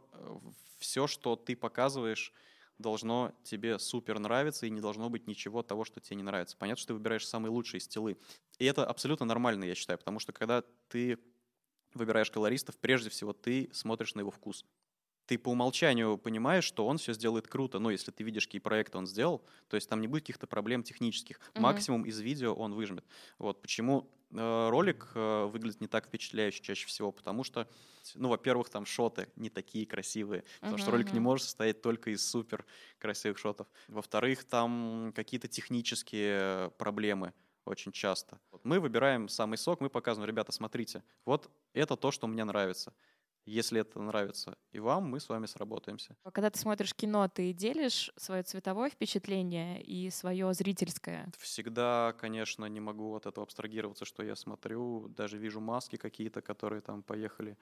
все, что ты показываешь, должно тебе супер нравиться, и не должно быть ничего того, что тебе не нравится. Понятно, что ты выбираешь самые лучшие стилы. И это абсолютно нормально, я считаю, потому что когда ты выбираешь колористов, прежде всего ты смотришь на его вкус. Ты по умолчанию понимаешь, что он все сделает круто. Ну, если ты видишь, какие проекты он сделал, то есть там не будет каких-то проблем технических. Мгм. Максимум из видео он выжмет. Вот почему э, ролик э, выглядит не так впечатляюще чаще всего, потому что, ну, во-первых, там шоты не такие красивые, потому что Мгм, ролик не мгм. может состоять только из супер красивых шотов. Во-вторых, там какие-то технические проблемы очень часто. Мы выбираем самый сок, мы показываем, ребята, смотрите, вот это то, что мне нравится. Если это нравится и вам, мы с вами сработаемся. Когда ты смотришь кино, ты делишь свое цветовое впечатление и свое зрительское. Всегда, конечно, не могу от этого абстрагироваться, что я смотрю, даже вижу маски какие-то, которые там поехали.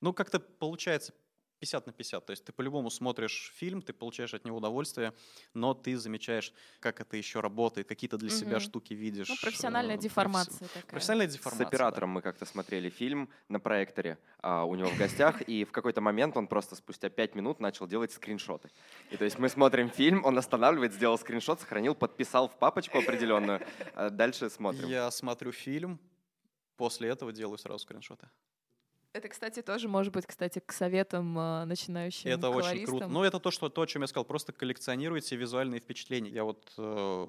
Ну, как-то получается 50 на 50. То есть ты по-любому смотришь фильм, ты получаешь от него удовольствие, но ты замечаешь, как это еще работает, какие-то для себя Мгм. штуки видишь. Ну, профессиональная э, професси- деформация такая. Профессиональная С деформация. да. оператором мы как-то смотрели фильм на проекторе а, у него в гостях, и в какой-то момент он просто спустя пять минут начал делать скриншоты. И то есть мы смотрим фильм, он останавливает, сделал скриншот, сохранил, подписал в папочку определенную, а дальше смотрим. Я смотрю фильм, после этого делаю сразу скриншоты. Это, кстати, тоже может быть, кстати, к советам э, начинающим Это очень колористам. круто. Ну, это то, что, то, о чем я сказал. Просто коллекционируйте визуальные впечатления. Я вот э,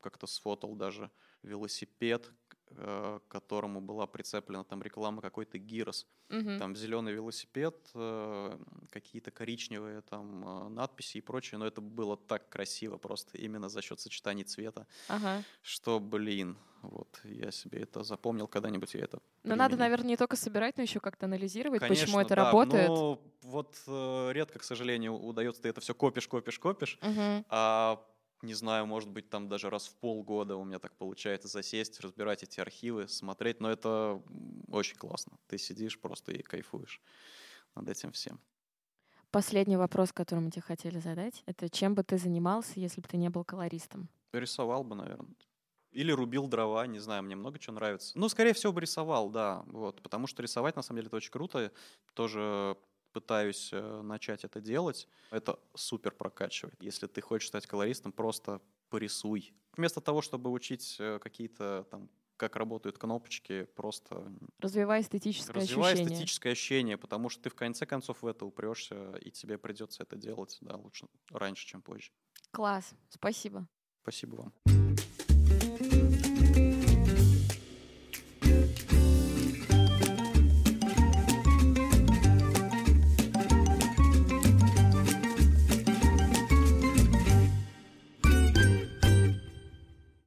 как-то сфотал даже велосипед, к которому была прицеплена там реклама какой-то гирос. Мгм. Там зеленый велосипед, э, какие-то коричневые там э, надписи и прочее. Но это было так красиво просто именно за счет сочетаний цвета, Ага. что, блин, вот я себе это запомнил когда-нибудь, я это Но надо, применю. наверное, не только собирать, но еще как-то анализировать, почему Конечно, это да, работает. Но вот э, редко, к сожалению, удается, ты это все копишь, копишь, копишь. Мгм. А не знаю, может быть, там даже раз в полгода у меня так получается засесть, разбирать эти архивы, смотреть. Но это очень классно. Ты сидишь просто и кайфуешь над этим всем. Последний вопрос, который мы тебе хотели задать, это чем бы ты занимался, если бы ты не был колористом? Рисовал бы, наверное. Или рубил дрова, не знаю, мне много чего нравится. Ну, скорее всего, бы рисовал, да, вот, потому что рисовать, на самом деле, это очень круто. Тоже пытаюсь э, начать это делать. Это супер прокачивает. Если ты хочешь стать колористом, просто порисуй. Вместо того, чтобы учить э, какие-то там как работают кнопочки, просто... Развивай эстетическое развивай ощущение. эстетическое ощущение, потому что ты в конце концов в это упрешься, и тебе придется это делать, да, лучше раньше, чем позже. Класс, спасибо. Спасибо вам.